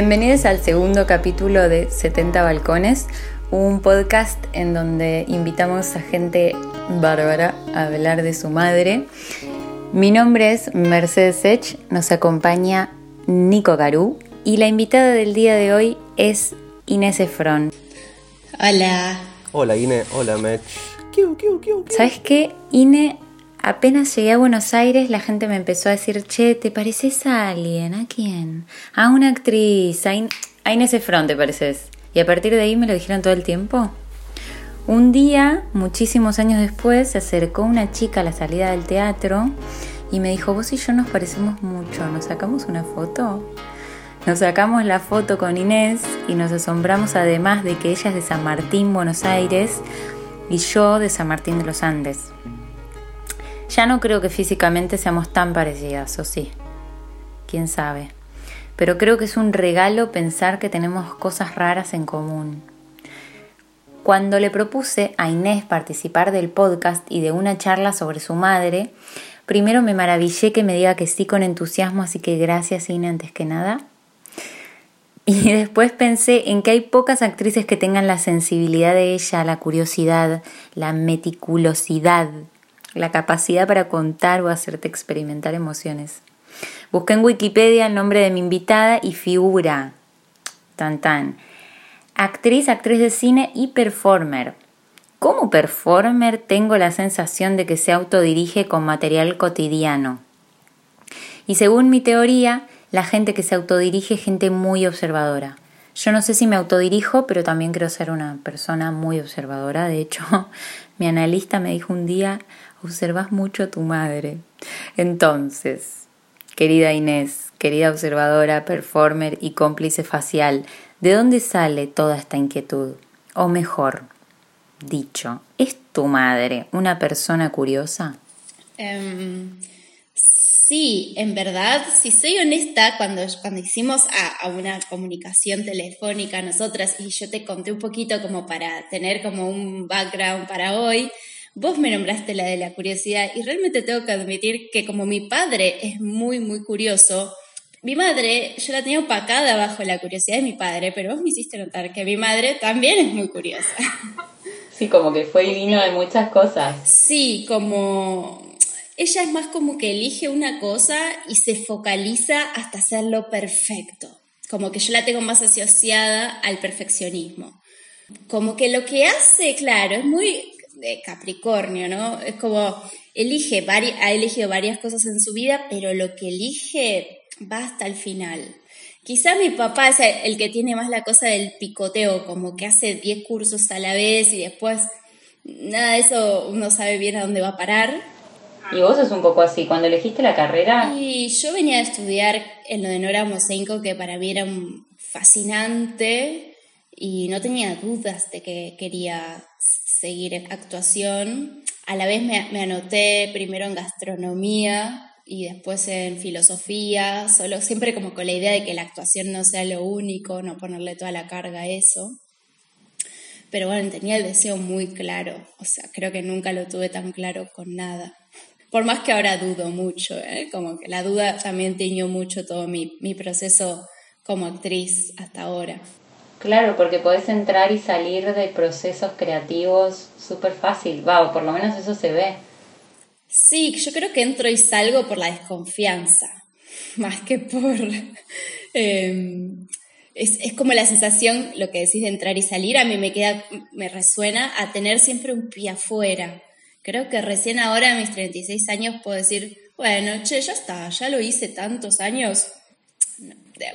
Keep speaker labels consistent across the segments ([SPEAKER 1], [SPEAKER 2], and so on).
[SPEAKER 1] Bienvenidos al segundo capítulo de 70 Balcones, un podcast en donde invitamos a gente bárbara a hablar de su madre. Mi nombre es Mercedes Sech, nos acompaña Nico Garú y la invitada del día de hoy es Inés Efron.
[SPEAKER 2] Hola.
[SPEAKER 3] Hola Ine, hola Mech.
[SPEAKER 1] ¿Sabes qué? Ine, apenas llegué a Buenos Aires, la gente me empezó a decir, che, ¿te pareces a alguien? ¿A quién? A una actriz, a, In- a Inés Efron, ¿te pareces? Y a partir de ahí me lo dijeron todo el tiempo. Un día, muchísimos años después, se acercó una chica a la salida del teatro y me dijo, vos y yo nos parecemos mucho, ¿nos sacamos una foto? Nos sacamos la foto con Inés y nos asombramos además de que ella es de San Martín, Buenos Aires, y yo de San Martín de los Andes. Ya no creo que físicamente seamos tan parecidas, o sí. Quién sabe. Pero creo que es un regalo pensar que tenemos cosas raras en común. Cuando le propuse a Inés participar del podcast y de una charla sobre su madre, primero me maravillé que me diga que sí con entusiasmo, así que gracias Ine antes que nada. Y después pensé en que hay pocas actrices que tengan la sensibilidad de ella, la curiosidad, la meticulosidad, la capacidad para contar o hacerte experimentar emociones. Busqué en Wikipedia el nombre de mi invitada y figura. Tan tan. Actriz, actriz de cine y performer. Como performer tengo la sensación de que se autodirige con material cotidiano. Y según mi teoría, la gente que se autodirige es gente muy observadora. Yo no sé si me autodirijo, pero también creo ser una persona muy observadora. De hecho, mi analista me dijo un día, observas mucho a tu madre. Entonces, querida Inés, querida observadora, performer y cómplice facial, ¿de dónde sale toda esta inquietud? O mejor, dicho, ¿es tu madre una persona curiosa?
[SPEAKER 2] Em, sí, en verdad, si soy honesta, cuando, cuando hicimos a, una comunicación telefónica nosotras y yo te conté un poquito como para tener como un background para hoy, vos me nombraste la de la curiosidad y realmente tengo que admitir que como mi padre es muy, muy curioso, mi madre, yo la tenía opacada bajo la curiosidad de mi padre, pero vos me hiciste notar que mi madre también es muy curiosa.
[SPEAKER 1] Sí, como que fue y vino de muchas cosas.
[SPEAKER 2] Sí, como ella es más como que elige una cosa y se focaliza hasta hacerlo perfecto. Como que yo la tengo más asociada al perfeccionismo. Como que lo que hace, claro, es muy de Capricornio, ¿no? Es como elige, ha elegido varias cosas en su vida, pero lo que elige va hasta el final. Quizá mi papá es el que tiene más la cosa del picoteo, como que hace 10 cursos a la vez y después nada de eso uno sabe bien a dónde va a parar.
[SPEAKER 1] Y vos sos un poco así, cuando elegiste la carrera...
[SPEAKER 2] Y yo venía a estudiar en lo de Nora Mosenko, que para mí era fascinante y no tenía dudas de que quería seguir en actuación. A la vez me, anoté primero en gastronomía y después en filosofía, solo siempre como con la idea de que la actuación no sea lo único, no ponerle toda la carga a eso. Pero bueno, tenía el deseo muy claro, o sea, creo que nunca lo tuve tan claro con nada. Por más que ahora dudo mucho, ¿eh? como que la duda también tiñó mucho todo mi, mi proceso como actriz hasta ahora.
[SPEAKER 1] Claro, porque podés entrar y salir de procesos creativos súper fácil, va, o por lo menos eso se ve.
[SPEAKER 2] Sí, yo creo que entro y salgo por la desconfianza, más que por... Eh, es, es, como la sensación, lo que decís de entrar y salir, a mí me queda, me resuena a tener siempre un pie afuera. Creo que recién ahora, a mis 36 años, puedo decir, bueno, che, ya está, ya lo hice tantos años.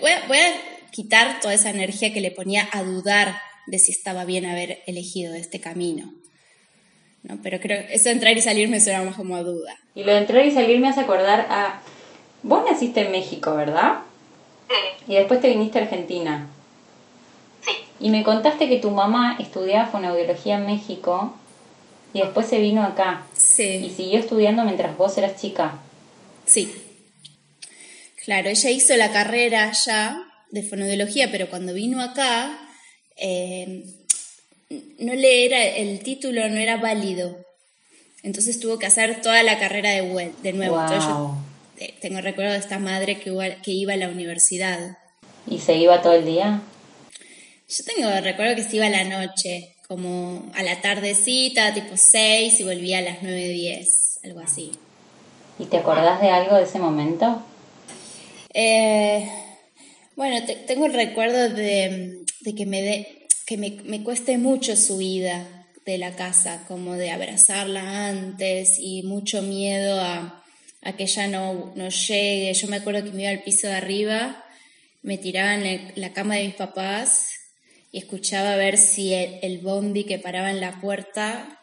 [SPEAKER 2] Voy a, voy a quitar toda esa energía que le ponía a dudar de si estaba bien haber elegido este camino. ¿no? Pero creo eso de entrar y salir me suena más como a duda.
[SPEAKER 1] Y lo de entrar y salir me hace acordar a... Vos naciste en México, ¿verdad?
[SPEAKER 4] Sí.
[SPEAKER 1] Y después te viniste a Argentina.
[SPEAKER 4] Sí.
[SPEAKER 1] Y me contaste que tu mamá estudiaba fonoaudiología en México y después se vino acá.
[SPEAKER 2] Sí.
[SPEAKER 1] Y siguió estudiando mientras vos eras chica.
[SPEAKER 2] Sí. Claro, ella hizo la carrera ya de fonoaudiología, pero cuando vino acá, eh, no le era, el título no era válido. Entonces tuvo que hacer toda la carrera de, web, de nuevo.
[SPEAKER 1] Wow.
[SPEAKER 2] Entonces yo tengo recuerdo de esta madre que iba, que iba a la universidad.
[SPEAKER 1] ¿Y se iba todo el día?
[SPEAKER 2] Yo tengo, recuerdo que se iba a la noche, como a la tardecita, tipo 6, y volvía a las 9, 10, algo así.
[SPEAKER 1] ¿Y te acordás de algo de ese momento?
[SPEAKER 2] Eh, bueno, tengo el recuerdo de, que, me, de, que me, me cueste mucho su vida de la casa, como de abrazarla antes y mucho miedo a, a que ella no, no, llegue. Yo me acuerdo que me iba al piso de arriba, me tiraba en la cama de mis papás y escuchaba a ver si el, el, bondi que paraba en la puerta,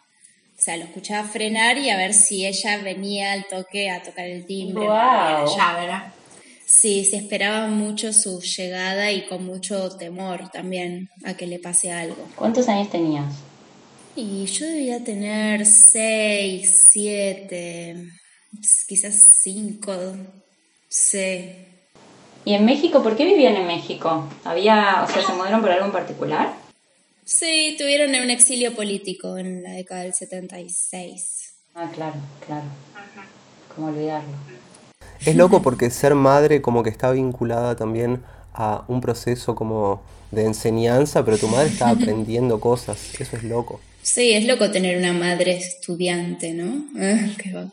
[SPEAKER 2] o sea, lo escuchaba frenar y a ver si ella venía al toque a tocar el timbre.
[SPEAKER 1] Wow.
[SPEAKER 2] Sí, se esperaba mucho su llegada y con mucho temor también a que le pase algo.
[SPEAKER 1] ¿Cuántos años tenías?
[SPEAKER 2] Y yo debía tener seis, siete, quizás cinco, sí.
[SPEAKER 1] ¿Y en México? ¿Por qué vivían en México? ¿Había, o sea, se mudaron por algo en particular?
[SPEAKER 2] Sí, tuvieron un exilio político en la década del 76.
[SPEAKER 1] Ah, claro, claro. ¿Cómo olvidarlo?
[SPEAKER 3] Es loco porque ser madre como que está vinculada también a un proceso como de enseñanza, pero tu madre está aprendiendo cosas. Eso es loco.
[SPEAKER 2] Sí, es loco tener una madre estudiante, ¿no? Ah,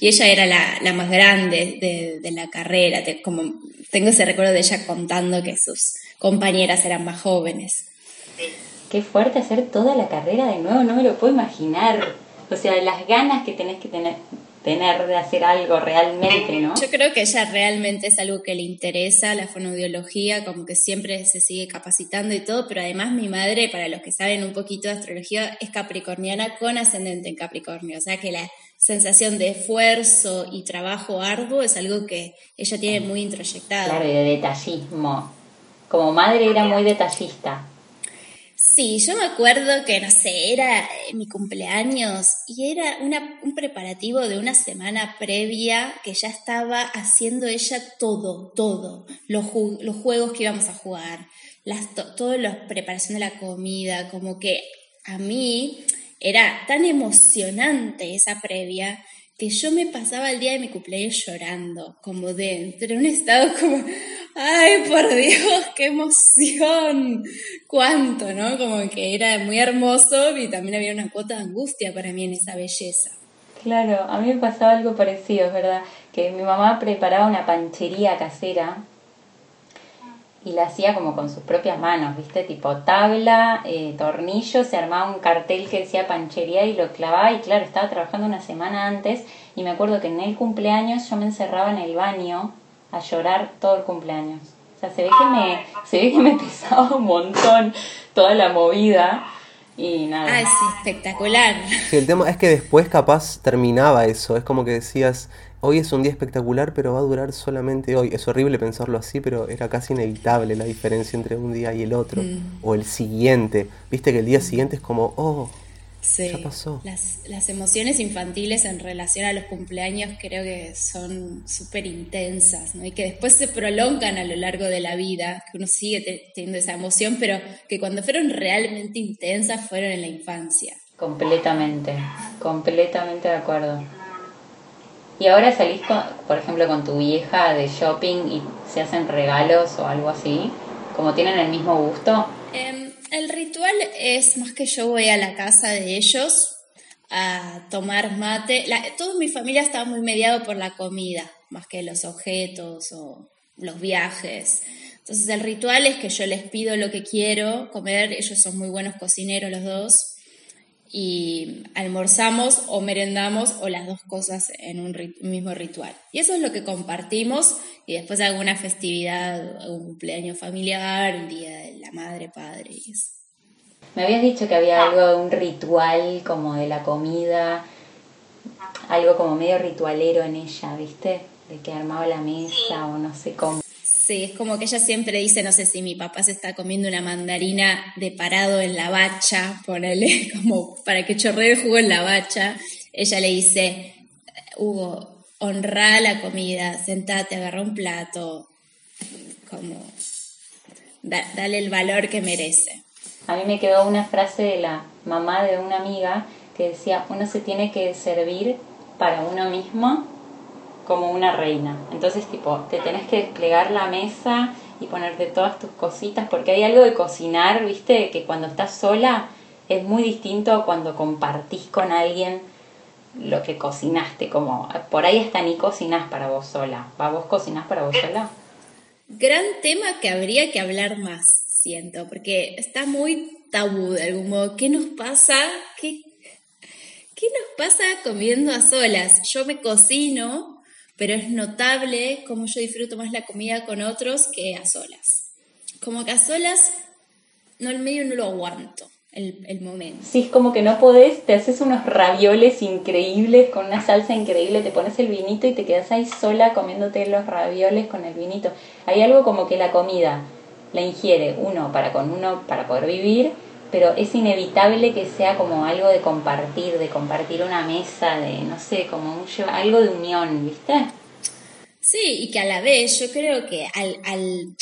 [SPEAKER 2] y ella era la, más grande de, la carrera, como tengo ese recuerdo de ella contando que sus compañeras eran más jóvenes.
[SPEAKER 1] Qué fuerte hacer toda la carrera de nuevo, no me lo puedo imaginar. O sea, las ganas que tenés que tener tener de hacer algo realmente, ¿no?
[SPEAKER 2] Yo creo que ella realmente es algo que le interesa, la fonoaudiología, como que siempre se sigue capacitando y todo, pero además mi madre, para los que saben un poquito de astrología, es capricorniana con ascendente en Capricornio, o sea que la sensación de esfuerzo y trabajo arduo es algo que ella tiene muy introyectado.
[SPEAKER 1] Claro, y de detallismo. Como madre era muy detallista.
[SPEAKER 2] Sí, yo me acuerdo que, no sé, era eh, mi cumpleaños y era un preparativo de una semana previa que ya estaba haciendo ella todo, todo, los, los juegos que íbamos a jugar, las, toda la preparación de la comida, como que a mí era tan emocionante esa previa que yo me pasaba el día de mi cumpleaños llorando, como dentro, en un estado como, ay, por Dios, qué emoción, cuánto, ¿no? Como que era muy hermoso y también había una cuota de angustia para mí en esa belleza.
[SPEAKER 1] Claro, a mí me pasaba algo parecido, es verdad, que mi mamá preparaba una panchería casera y la hacía como con sus propias manos, ¿viste? Tipo tabla, eh, tornillo, se armaba un cartel que decía panchería y lo clavaba y claro, estaba trabajando una semana antes y me acuerdo que en el cumpleaños yo me encerraba en el baño a llorar todo el cumpleaños. O sea, se ve que me, se ve que me pesaba un montón toda la movida y nada.
[SPEAKER 2] Ah, es espectacular.
[SPEAKER 3] Sí, el tema es que después capaz terminaba eso, es como que decías, hoy es un día espectacular, pero va a durar solamente hoy. Es horrible pensarlo así, pero era casi inevitable la diferencia entre un día y el otro. Mm. O el siguiente. Viste que el día siguiente es como, oh, ya pasó.
[SPEAKER 2] Las, las emociones infantiles en relación a los cumpleaños creo que son súper intensas, ¿no? Y que después se prolongan a lo largo de la vida, que uno sigue teniendo esa emoción, pero que cuando fueron realmente intensas fueron en la infancia.
[SPEAKER 1] Completamente, completamente de acuerdo. ¿Y ahora salís, por ejemplo, con tu vieja de shopping y se hacen regalos o algo así? ¿Como tienen el mismo gusto?
[SPEAKER 2] Em, el ritual es más que yo voy a la casa de ellos a tomar mate. toda mi familia está muy mediado por la comida, más que los objetos o los viajes. Entonces el ritual es que yo les pido lo que quiero comer, ellos son muy buenos cocineros los dos, y almorzamos o merendamos o las dos cosas en un mismo ritual. Y eso es lo que compartimos y después alguna festividad, un cumpleaños familiar, un día de la madre, padre y eso.
[SPEAKER 1] Me habías dicho que había algo de un ritual como de la comida, algo como medio ritualero en ella, ¿viste? De que armaba la mesa o no sé cómo.
[SPEAKER 2] Sí, es como que ella siempre dice, no sé si mi papá se está comiendo una mandarina de parado en la bacha, ponele como para que chorree el jugo en la bacha. Ella le dice, Hugo, honra la comida, sentate, agarra un plato, como dale el valor que merece.
[SPEAKER 1] A mí me quedó una frase de la mamá de una amiga que decía, uno se tiene que servir para uno mismo como una reina. Entonces, tipo, te tenés que desplegar la mesa y ponerte todas tus cositas, porque hay algo de cocinar, viste, que cuando estás sola es muy distinto cuando compartís con alguien lo que cocinaste, como por ahí hasta ni cocinás para vos sola. ¿Va vos cocinás para vos sola?
[SPEAKER 2] Gran tema que habría que hablar más, siento, porque está muy tabú de algún modo. ¿Qué nos pasa? ¿Qué, qué nos pasa comiendo a solas? Yo me cocino, pero es notable cómo yo disfruto más la comida con otros que a solas. Como que a solas, no, el medio no lo aguanto el, momento.
[SPEAKER 1] Sí, es como que no podés, te haces unos ravioles increíbles con una salsa increíble, te pones el vinito y te quedas ahí sola comiéndote los ravioles con el vinito. Hay algo como que la comida la ingiere uno para con uno para poder vivir, pero es inevitable que sea como algo de compartir, de compartir una mesa, de no sé, como algo de unión, ¿viste?
[SPEAKER 2] Sí, y que a la vez yo creo que al, al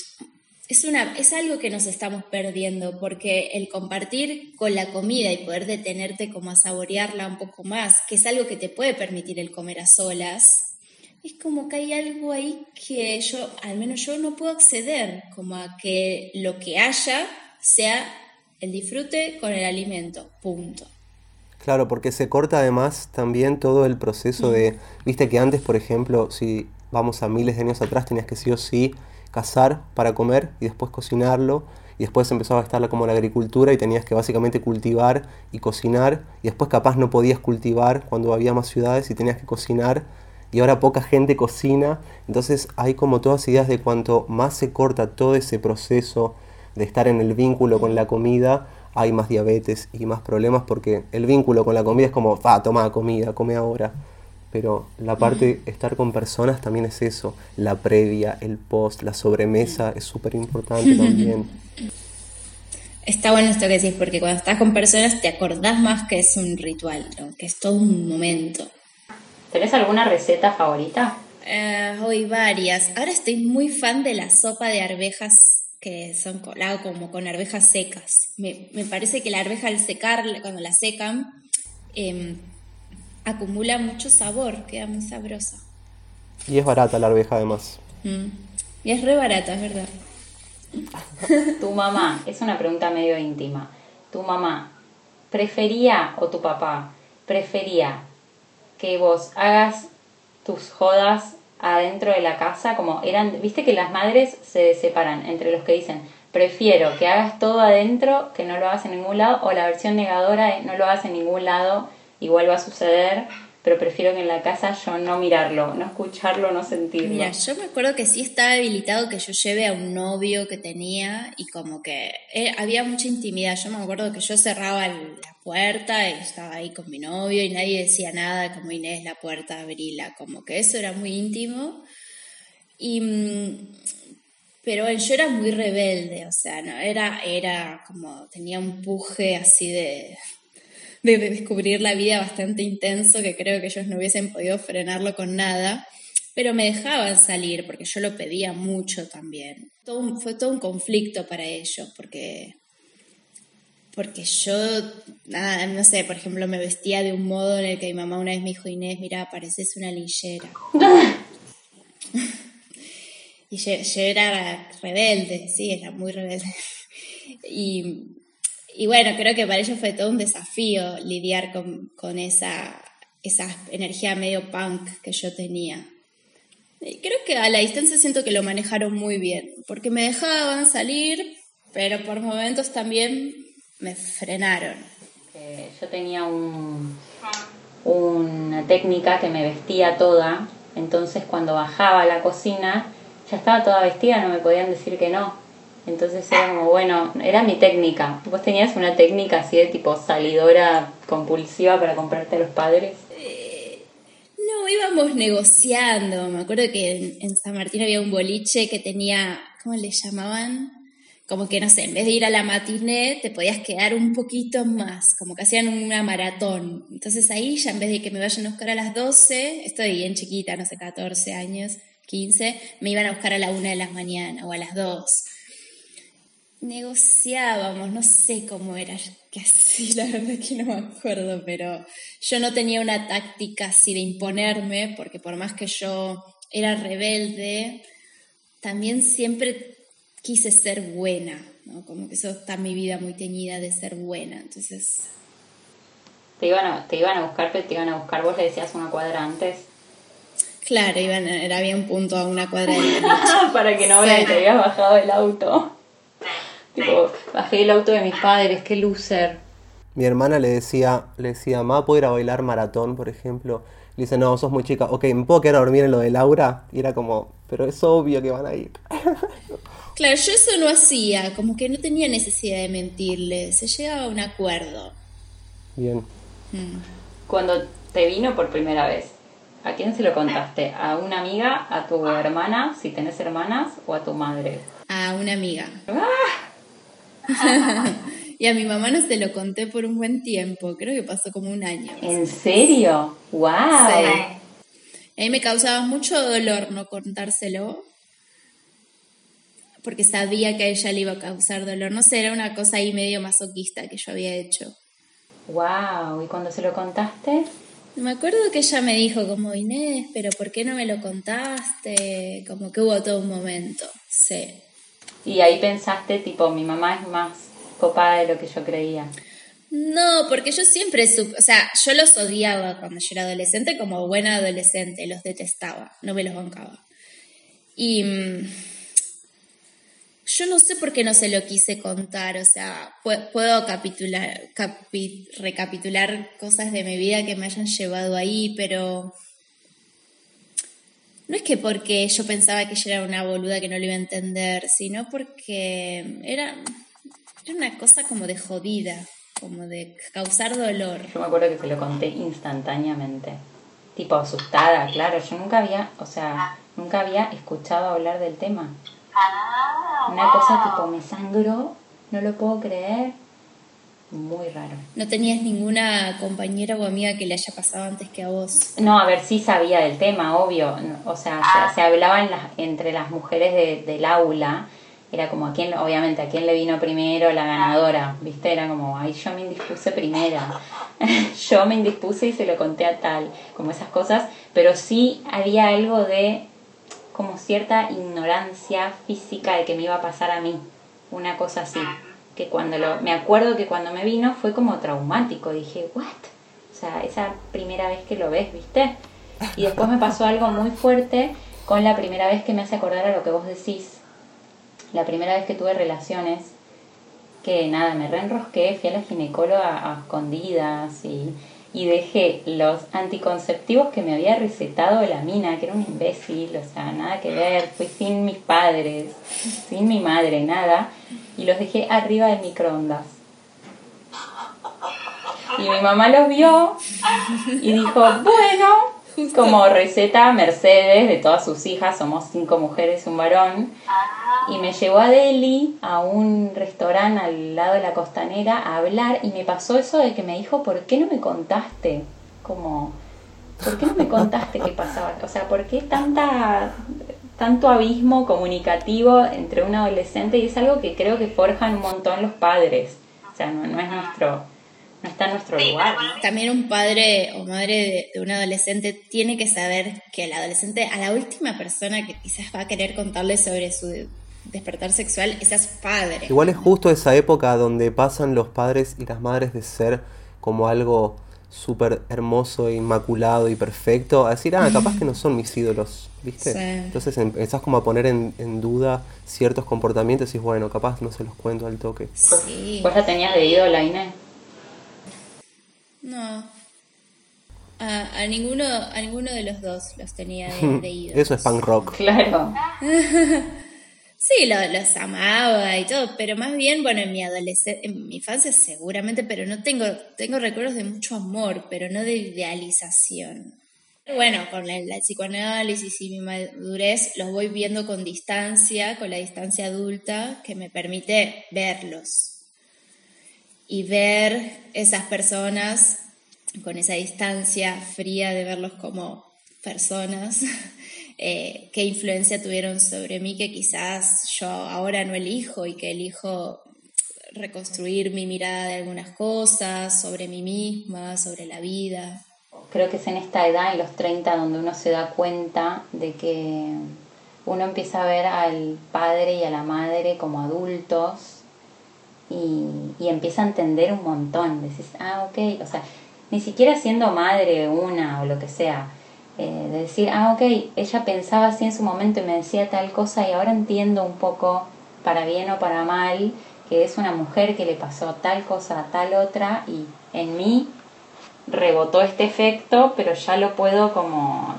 [SPEAKER 2] es, una, es algo que nos estamos perdiendo, porque el compartir con la comida y poder detenerte como a saborearla un poco más, que es algo que te puede permitir el comer a solas, es como que hay algo ahí que yo, al menos yo no puedo acceder, como a que lo que haya sea el disfrute con el alimento, punto.
[SPEAKER 3] Claro, porque se corta además también todo el proceso de, viste que antes, por ejemplo, si vamos a miles de años atrás, tenías que sí o sí cazar para comer y después cocinarlo. Y después empezaba a estar como la agricultura y tenías que básicamente cultivar y cocinar. Y después capaz no podías cultivar cuando había más ciudades y tenías que cocinar. Y ahora poca gente cocina. Entonces hay como todas ideas de cuanto más se corta todo ese proceso de estar en el vínculo con la comida, hay más diabetes y más problemas porque el vínculo con la comida es como, va, toma comida, come ahora pero la parte de estar con personas también es eso, la previa, el post, la sobremesa es súper importante también.
[SPEAKER 2] Está bueno esto que decís, porque cuando estás con personas te acordás más que es un ritual, que es todo un momento.
[SPEAKER 1] ¿Tenés alguna receta favorita?
[SPEAKER 2] Eh, hoy varias. Ahora estoy muy fan de la sopa de arvejas que son la como con arvejas secas. Me, me, parece que la arveja al secar, cuando la secan, eh, acumula mucho sabor, queda muy sabrosa.
[SPEAKER 3] Y es barata la arveja además.
[SPEAKER 2] Mm. Y es re barata, es verdad.
[SPEAKER 1] tu mamá, es una pregunta medio íntima. Tu mamá, ¿prefería o tu papá prefería que vos hagas tus jodas adentro de la casa? Como eran, viste que las madres se separan entre los que dicen, prefiero que hagas todo adentro, que no lo hagas en ningún lado, o la versión negadora es no lo hagas en ningún lado igual va a suceder, pero prefiero que en la casa yo no mirarlo, no escucharlo, no sentirlo.
[SPEAKER 2] Mira, yo me acuerdo que sí estaba habilitado que yo lleve a un novio que tenía y como que eh, había mucha intimidad. Yo me acuerdo que yo cerraba la puerta y estaba ahí con mi novio y nadie decía nada, como Inés, la puerta, abrila, como que eso era muy íntimo. Y, mm, pero yo era muy rebelde, o sea, no, era, era como, tenía un puje así de, de, descubrir la vida bastante intenso que creo que ellos no hubiesen podido frenarlo con nada, pero me dejaban salir porque yo lo pedía mucho también. Fue todo un conflicto para ellos porque porque yo, nada, no sé, por ejemplo, me vestía de un modo en el que mi mamá una vez me dijo, Inés, mira, pareces una linchera. y yo, yo, era rebelde, sí, era muy rebelde. y y bueno, creo que para ellos fue todo un desafío lidiar con, esa, esa energía medio punk que yo tenía. creo que a la distancia siento que lo manejaron muy bien, porque me dejaban salir, pero por momentos también me frenaron.
[SPEAKER 1] yo tenía una técnica que me vestía toda, entonces cuando bajaba a la cocina ya estaba toda vestida, no me podían decir que no. Entonces era como, bueno, era mi técnica. ¿Vos tenías una técnica así de tipo salidora compulsiva para comprarte a los padres?
[SPEAKER 2] Eh, no, íbamos negociando. Me acuerdo que en, San Martín había un boliche que tenía, ¿cómo le llamaban? Como que, no sé, en vez de ir a la matiné, te podías quedar un poquito más, como que hacían una maratón. Entonces ahí ya en vez de que me vayan a buscar a las 12, estoy bien chiquita, no sé, 14 años, 15, me iban a buscar a la 1 de la mañana o a las 2 negociábamos, no sé cómo era casi, la verdad que no me acuerdo, pero yo no tenía una táctica así de imponerme, porque por más que yo era rebelde, también siempre quise ser buena, ¿no? Como que eso está en mi vida muy teñida de ser buena, entonces...
[SPEAKER 1] Te iban a, te iban a buscar, pero te iban a buscar, vos le decías una cuadra antes.
[SPEAKER 2] Claro, iban, era había un punto a una cuadra de
[SPEAKER 1] Para que no vean que te habías bajado el auto. Tipo, bajé el auto de mis padres, qué loser.
[SPEAKER 3] Mi hermana le decía, le decía, ma, ¿puedo ir a bailar maratón, por ejemplo? Le dice, no, sos muy chica. Ok, ¿me puedo quedar a dormir en lo de Laura? Y era como, pero es obvio que van a ir.
[SPEAKER 2] Claro, yo eso no hacía, como que no tenía necesidad de mentirle, se llegaba a un acuerdo.
[SPEAKER 3] Bien.
[SPEAKER 1] Cuando te vino por primera vez, ¿a quién se lo contaste? ¿A una amiga, a tu hermana, si tenés hermanas, o a tu madre?
[SPEAKER 2] A una amiga. y a mi mamá no se lo conté por un buen tiempo, creo que pasó como un año.
[SPEAKER 1] ¿En serio? ¡Wow!
[SPEAKER 2] A mí me causaba mucho dolor no contárselo, porque sabía que a ella le iba a causar dolor. No sé, era una cosa ahí medio masoquista que yo había hecho.
[SPEAKER 1] ¡Wow! ¿Y cuando se lo contaste?
[SPEAKER 2] Me acuerdo que ella me dijo como, Inés, pero ¿por qué no me lo contaste? Como que hubo todo un momento, sí.
[SPEAKER 1] Y ahí pensaste, tipo, mi mamá es más copada de lo que yo creía.
[SPEAKER 2] No, porque yo siempre o sea, yo los odiaba cuando yo era adolescente como buena adolescente, los detestaba, no me los bancaba. Y mm, yo no sé por qué no se lo quise contar, o sea, puedo capitular, recapitular cosas de mi vida que me hayan llevado ahí, pero no es que porque yo pensaba que ella era una boluda que no lo iba a entender, sino porque era, era una cosa como de jodida como de causar dolor.
[SPEAKER 1] Yo me acuerdo que se lo conté instantáneamente, tipo asustada, claro, yo nunca había, o sea, nunca había escuchado hablar del tema. Una cosa tipo, me sangró, no lo puedo creer, muy raro.
[SPEAKER 2] ¿No tenías ninguna compañera o amiga que le haya pasado antes que a vos?
[SPEAKER 1] No, a ver, sí sabía del tema, obvio, o sea, se, hablaba en las, entre las mujeres de, del aula, era como a quién, obviamente, a quién le vino primero la ganadora, ¿viste? Era como, ay, yo me indispuse primera, yo me indispuse y se lo conté a tal, como esas cosas, pero sí había algo de como cierta ignorancia física de que me iba a pasar a mí, una cosa así, que cuando lo, me acuerdo que cuando me vino fue como traumático, dije, what? O sea, esa primera vez que lo ves, ¿viste? Y después me pasó algo muy fuerte con la primera vez que me hace acordar a lo que vos decís, la primera vez que tuve relaciones, que nada, me reenrosqué, fui a la ginecóloga a, escondidas y, y, dejé los anticonceptivos que me había recetado la mina, que era un imbécil, o sea, nada que ver, fui sin mis padres, sin mi madre, nada, y los dejé arriba del microondas. Y mi mamá los vio y dijo, bueno, como receta Mercedes de todas sus hijas, somos cinco mujeres y un varón, y me llevó a Delhi, a un restaurante al lado de la costanera, a hablar, y me pasó eso de que me dijo, ¿por qué no me contaste? Como, ¿por qué no me contaste qué pasaba? O sea, ¿por qué tanta, tanto abismo comunicativo entre un adolescente? Y es algo que creo que forjan un montón los padres. O sea, no, no es nuestro no está en nuestro lugar.
[SPEAKER 2] También un padre o madre de, un adolescente tiene que saber que el adolescente, a la última persona que quizás va a querer contarle sobre su despertar sexual, es padre.
[SPEAKER 3] Igual es justo esa época donde pasan los padres y las madres de ser como algo súper hermoso, inmaculado y perfecto, a decir, ah, capaz que no son mis ídolos, ¿viste? Entonces empezás como a poner en, duda ciertos comportamientos y bueno, capaz no se los cuento al toque.
[SPEAKER 1] Sí. ¿Vos la tenías de ídola, Inés?
[SPEAKER 2] No. A, ninguno, a ninguno de los dos los tenía de,
[SPEAKER 3] Eso es punk rock.
[SPEAKER 1] Claro.
[SPEAKER 2] sí, los amaba y todo, pero más bien, bueno, en mi adolescencia, en mi infancia seguramente, pero no tengo, tengo recuerdos de mucho amor, pero no de idealización. Bueno, con la, la psicoanálisis y mi madurez los voy viendo con distancia, con la distancia adulta que me permite verlos y ver esas personas con esa distancia fría de verlos como personas, eh, qué influencia tuvieron sobre mí que quizás yo ahora no elijo y que elijo reconstruir mi mirada de algunas cosas, sobre mí misma, sobre la vida.
[SPEAKER 1] Creo que es en esta edad, en los 30, donde uno se da cuenta de que uno empieza a ver al padre y a la madre como adultos y, y empieza a entender un montón. Decís, ah, ok, o sea, ni siquiera siendo madre una o lo que sea, eh, de decir, ah, ok, ella pensaba así en su momento y me decía tal cosa y ahora entiendo un poco, para bien o para mal, que es una mujer que le pasó tal cosa a tal otra y en mí rebotó este efecto, pero ya lo puedo como,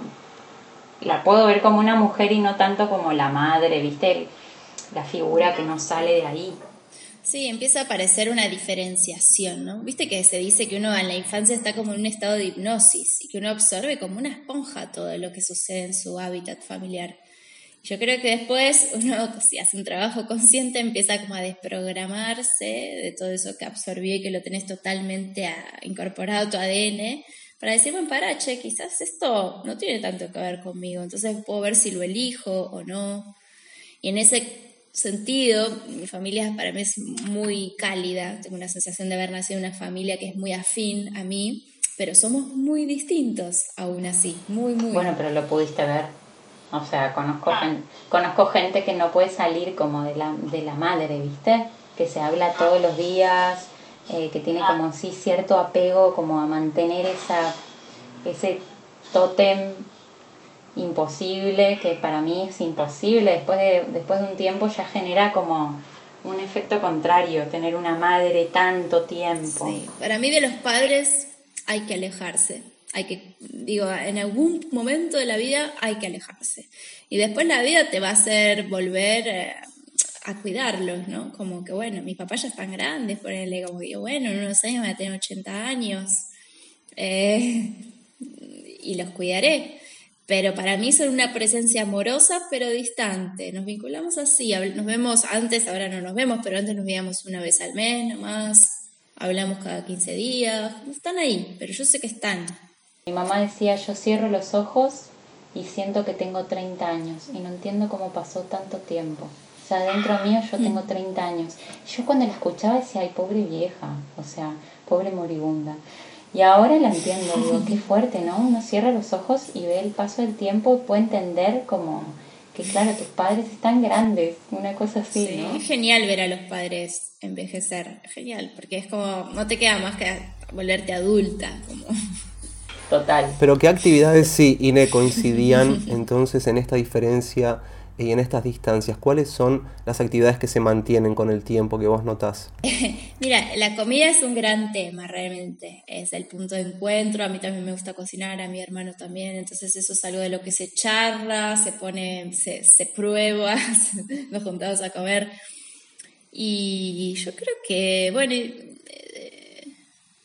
[SPEAKER 1] la puedo ver como una mujer y no tanto como la madre, ¿viste? La figura que no sale de ahí.
[SPEAKER 2] Sí, empieza a aparecer una diferenciación, ¿no? Viste que se dice que uno en la infancia está como en un estado de hipnosis y que uno absorbe como una esponja todo lo que sucede en su hábitat familiar. Yo creo que después uno, si hace un trabajo consciente, empieza como a desprogramarse de todo eso que absorbió y que lo tenés totalmente incorporado a tu ADN, para decir, bueno, para, che, quizás esto no tiene tanto que ver conmigo, entonces puedo ver si lo elijo o no. Y en ese sentido, mi familia para mí es muy cálida, tengo una sensación de haber nacido en una familia que es muy afín a mí, pero somos muy distintos aún así, muy, muy.
[SPEAKER 1] Bueno, pero lo pudiste ver. O sea, conozco, gente, conozco gente que no puede salir como de la, de la madre, ¿viste? Que se habla todos los días, eh, que tiene como sí cierto apego como a mantener esa, ese tótem imposible, que para mí es imposible, después de, después de un tiempo ya genera como un efecto contrario, tener una madre tanto tiempo.
[SPEAKER 2] Para mí de los padres hay que alejarse, hay que, digo, en algún momento de la vida hay que alejarse. Y después la vida te va a hacer volver eh, a cuidarlos, ¿no? Como que, bueno, mis papás ya están grandes, ponele como que, bueno, en unos años voy a tener 80 años eh, y los cuidaré pero para mí son una presencia amorosa pero distante. Nos vinculamos así, nos vemos antes, ahora no nos vemos, pero antes nos veíamos una vez al mes nomás, hablamos cada 15 días, están ahí, pero yo sé que están.
[SPEAKER 1] Mi mamá decía, yo cierro los ojos y siento que tengo 30 años y no entiendo cómo pasó tanto tiempo. O sea, dentro mío yo tengo 30 años. Yo cuando la escuchaba decía, ay, pobre vieja, o sea, pobre moribunda. Y ahora la entiendo, digo, qué fuerte, ¿no? Uno cierra los ojos y ve el paso del tiempo y puede entender como que, claro, tus padres están grandes, una cosa así, sí,
[SPEAKER 2] Es genial ver a los padres envejecer, genial, porque es como, no te queda más que volverte adulta, como...
[SPEAKER 1] Total.
[SPEAKER 3] Pero ¿qué actividades sí, Ine, coincidían entonces en esta diferencia y en estas distancias, ¿cuáles son las actividades que se mantienen con el tiempo que vos notás?
[SPEAKER 2] Mira, la comida es un gran tema realmente, es el punto de encuentro, a mí también me gusta cocinar, a mi hermano también, entonces eso es algo de lo que se charla, se pone, se, prueba, nos juntamos a comer y yo creo que, bueno, eh,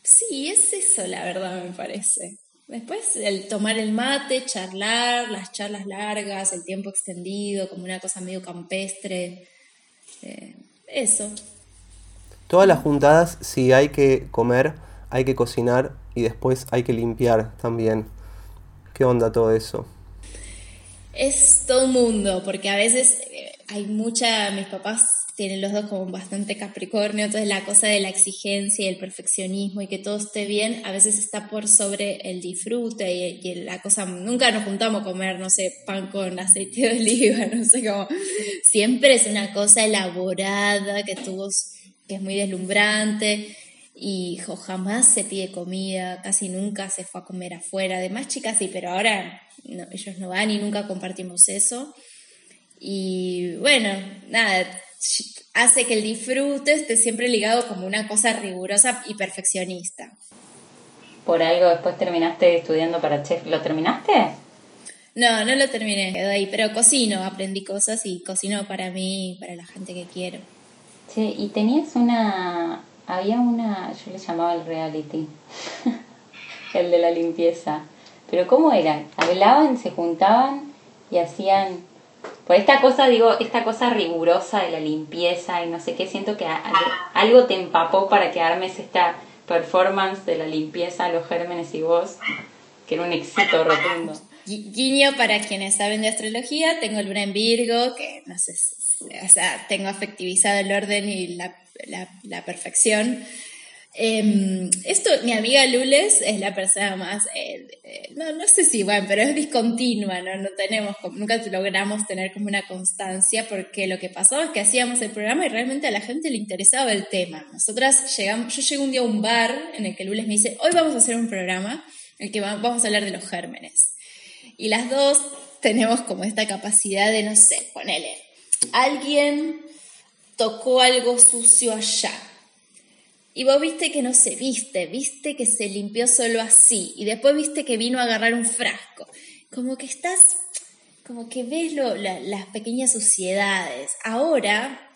[SPEAKER 2] sí, es eso la verdad me parece. Después el tomar el mate, charlar, las charlas largas, el tiempo extendido, como una cosa medio campestre. Eh, eso.
[SPEAKER 3] Todas las juntadas, si hay que comer, hay que cocinar y después hay que limpiar también. ¿Qué onda todo eso?
[SPEAKER 2] Es todo un mundo, porque a veces eh, hay mucha, mis papás tienen los dos como bastante Capricornio, entonces la cosa de la exigencia y el perfeccionismo y que todo esté bien a veces está por sobre el disfrute y, la cosa, nunca nos juntamos a comer, no sé, pan con aceite de oliva, no sé cómo, siempre es una cosa elaborada que tuvo, que es muy deslumbrante y jamás se pide comida, casi nunca se fue a comer afuera, además chicas sí, pero ahora ellos no van y nunca compartimos eso. Y bueno, nada, hace que el disfrute esté siempre ligado como una cosa rigurosa y perfeccionista.
[SPEAKER 1] Por algo después terminaste estudiando para chef. ¿Lo terminaste?
[SPEAKER 2] No, no lo terminé, quedó ahí, pero cocino, aprendí cosas y cocino para mí y para la gente que quiero.
[SPEAKER 1] Sí, y tenías una, había una, yo le llamaba el reality, el de la limpieza, pero ¿cómo era? Hablaban, se juntaban y hacían por esta cosa, digo, esta cosa rigurosa de la limpieza y no sé qué, siento que algo te empapó para que armes esta performance de la limpieza, los gérmenes y vos, que era un éxito rotundo.
[SPEAKER 2] Guiño para quienes saben de astrología, tengo luna en Virgo, que no sé, o sea, tengo afectivizado el orden y la, la, la perfección. Em, esto, mi amiga Lules es la persona más, eh, eh, no, no sé si, bueno, pero es discontinua, ¿no? No tenemos, nunca logramos tener como una constancia porque lo que pasaba es que hacíamos el programa y realmente a la gente le interesaba el tema. Nosotras llegamos, yo llego un día a un bar en el que Lules me dice, hoy vamos a hacer un programa en el que vamos a hablar de los gérmenes. Y las dos tenemos como esta capacidad de, no sé, ponele, alguien tocó algo sucio allá y vos viste que no se viste, viste que se limpió solo así. Y después viste que vino a agarrar un frasco. Como que estás, como que ves las pequeñas suciedades. Ahora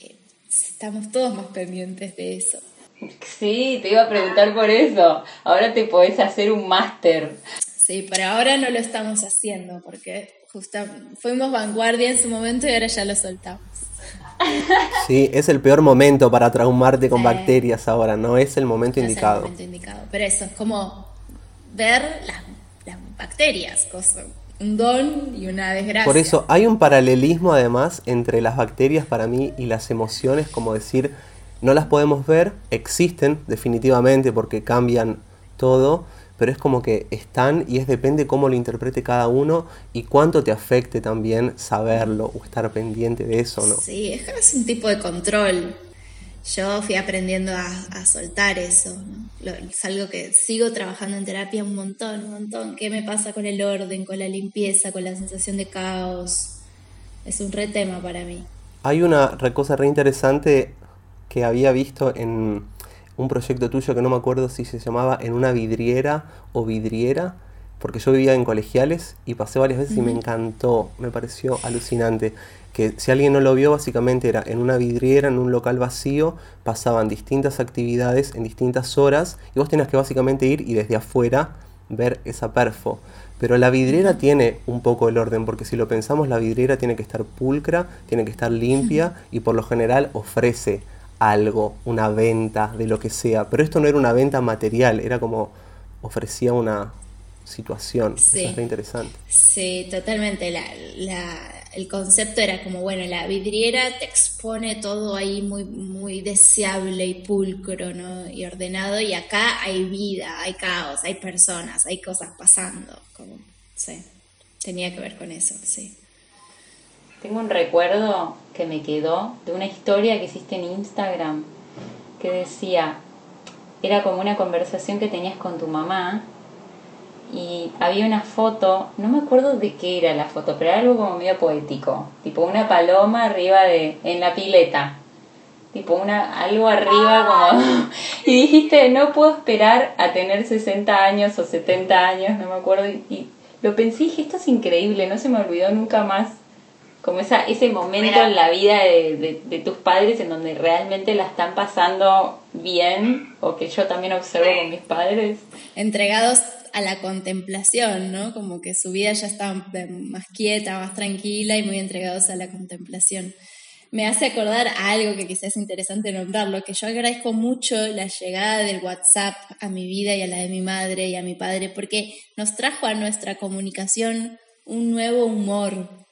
[SPEAKER 2] eh, estamos todos más pendientes de eso.
[SPEAKER 1] Sí, te iba a preguntar por eso. Ahora te podés hacer un máster.
[SPEAKER 2] Sí, pero ahora no lo estamos haciendo porque justo fuimos vanguardia en su momento y ahora ya lo soltamos.
[SPEAKER 3] Sí, es el peor momento para traumarte con bacterias ahora, no es el momento indicado.
[SPEAKER 2] Es el momento indicado, pero eso es como ver las, bacterias, un don y una desgracia.
[SPEAKER 3] Por eso hay un paralelismo además entre las bacterias para mí y las emociones, como decir, no las podemos ver, existen definitivamente porque cambian todo, pero es como que están y es depende cómo lo interprete cada uno y cuánto te afecte también saberlo o estar pendiente de eso, ¿no?
[SPEAKER 2] Sí, es un tipo de control. Yo fui aprendiendo a, soltar eso, ¿no? es algo que sigo trabajando en terapia un montón, un montón. ¿Qué me pasa con el orden, con la limpieza, con la sensación de caos? Es un re tema para mí.
[SPEAKER 3] Hay una cosa re interesante que había visto en, un proyecto tuyo que no me acuerdo si se llamaba En una vidriera o vidriera, porque yo vivía en colegiales y pasé varias veces y me encantó, me pareció alucinante. Que si alguien no lo vio, básicamente era en una vidriera, en un local vacío, pasaban distintas actividades en distintas horas y vos tenías que básicamente ir y desde afuera ver esa perfo. Pero la vidriera tiene un poco el orden, porque si lo pensamos, la vidriera tiene que estar pulcra, tiene que estar limpia y por lo general ofrece algo, una venta de lo que sea. Pero esto no era una venta material, era como ofrecía una situación. Eso es interesante.
[SPEAKER 2] Sí, totalmente. el concepto era como, bueno, la vidriera te expone todo ahí muy, muy deseable y pulcro, ¿no? Y ordenado. Y acá hay vida, hay caos, hay personas, hay cosas pasando. Como, sí, tenía que ver con eso, sí.
[SPEAKER 1] Tengo un recuerdo que me quedó de una historia que hiciste en Instagram que decía, era como una conversación que tenías con tu mamá y había una foto, no me acuerdo de qué era la foto, pero era algo como medio poético, tipo una paloma arriba de, en la pileta, tipo una, algo arriba como, y dijiste, no puedo esperar a tener 60 años o 70 años, no me acuerdo, y, y lo pensé y dije, esto es increíble, no se me olvidó nunca más como esa, ese momento en la vida de, tus padres en donde realmente la están pasando bien, o que yo también observo con mis padres.
[SPEAKER 2] Entregados a la contemplación, ¿no? Como que su vida ya está más quieta, más tranquila y muy entregados a la contemplación. Me hace acordar a algo que quizás es interesante nombrarlo, que yo agradezco mucho la llegada del WhatsApp a mi vida y a la de mi madre y a mi padre, porque nos trajo a nuestra comunicación un nuevo humor,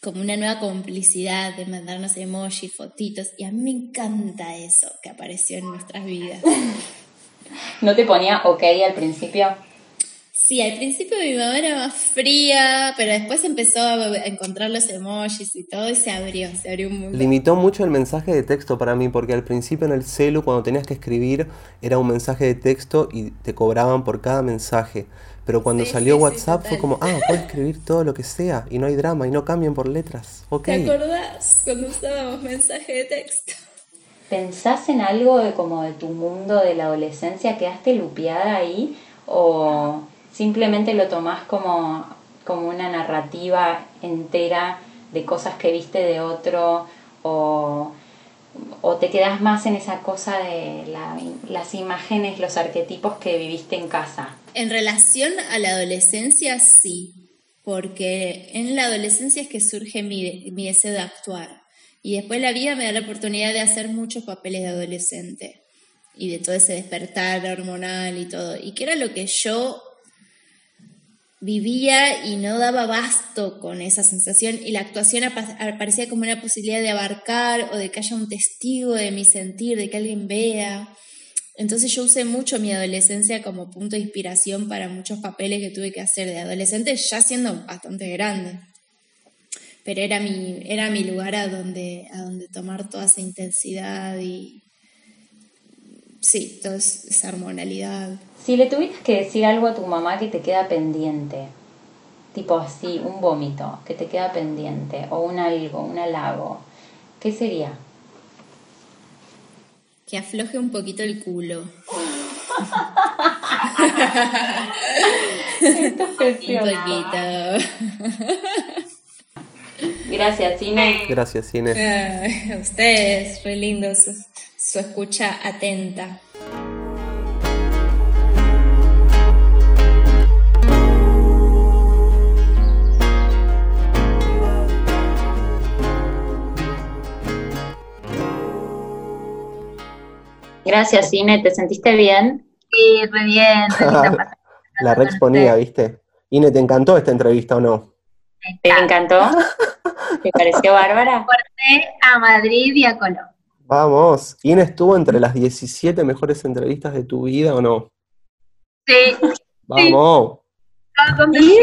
[SPEAKER 2] como una nueva complicidad de mandarnos emojis, fotitos, y a mí me encanta eso que apareció en nuestras vidas.
[SPEAKER 1] ¿No te ponía ok al principio?
[SPEAKER 2] Sí, al principio mi mamá era más fría, pero después empezó a encontrar los emojis y todo y se abrió, se abrió un mundo.
[SPEAKER 3] Limitó mucho el mensaje de texto para mí, porque al principio en el celu, cuando tenías que escribir, era un mensaje de texto y te cobraban por cada mensaje. Pero cuando salió WhatsApp fue como, ah, puedes escribir todo lo que sea y no hay drama y no cambian por letras. Okay.
[SPEAKER 2] ¿Te acordás cuando usábamos mensaje de texto?
[SPEAKER 1] ¿Pensás en algo de como de tu mundo de la adolescencia? ¿Quedaste lupeada ahí? ¿O simplemente lo tomás como, como una narrativa entera de cosas que viste de otro? ¿O o te quedas más en esa cosa de las imágenes, los arquetipos que viviste en casa?
[SPEAKER 2] En relación a la adolescencia, sí, porque en la adolescencia es que surge mi, mi deseo de actuar. Y después la vida me da la oportunidad de hacer muchos papeles de adolescente y de todo ese despertar hormonal y todo. Y que era lo que yo vivía y no daba basto con esa sensación y la actuación aparecía como una posibilidad de abarcar o de que haya un testigo de mi sentir, de que alguien vea. Entonces yo usé mucho mi adolescencia como punto de inspiración para muchos papeles que tuve que hacer de adolescente, ya siendo bastante grande. Pero era mi, era mi lugar a donde, a donde tomar toda esa intensidad y, sí, toda esa hormonalidad.
[SPEAKER 1] Si le tuvieras que decir algo a tu mamá que te queda pendiente, tipo así, un vómito que te queda pendiente, o un algo, un halago, ¿qué sería?
[SPEAKER 2] Que afloje un poquito el culo. un poquito.
[SPEAKER 1] Gracias, Cine.
[SPEAKER 3] Gracias, Cine.
[SPEAKER 2] a ustedes, fue lindo su, su escucha atenta.
[SPEAKER 1] Gracias, Ine. ¿Te sentiste bien?
[SPEAKER 4] Sí, re bien.
[SPEAKER 3] La re exponía, ¿viste? Ine, ¿te encantó esta entrevista o no?
[SPEAKER 1] ¿Te encantó? ¿Te pareció bárbara?
[SPEAKER 4] Fuerte a Madrid y a Colón.
[SPEAKER 3] Vamos. ¿Ine estuvo entre las 17 mejores entrevistas de tu vida o no?
[SPEAKER 4] Sí.
[SPEAKER 3] Vamos.
[SPEAKER 4] Sí.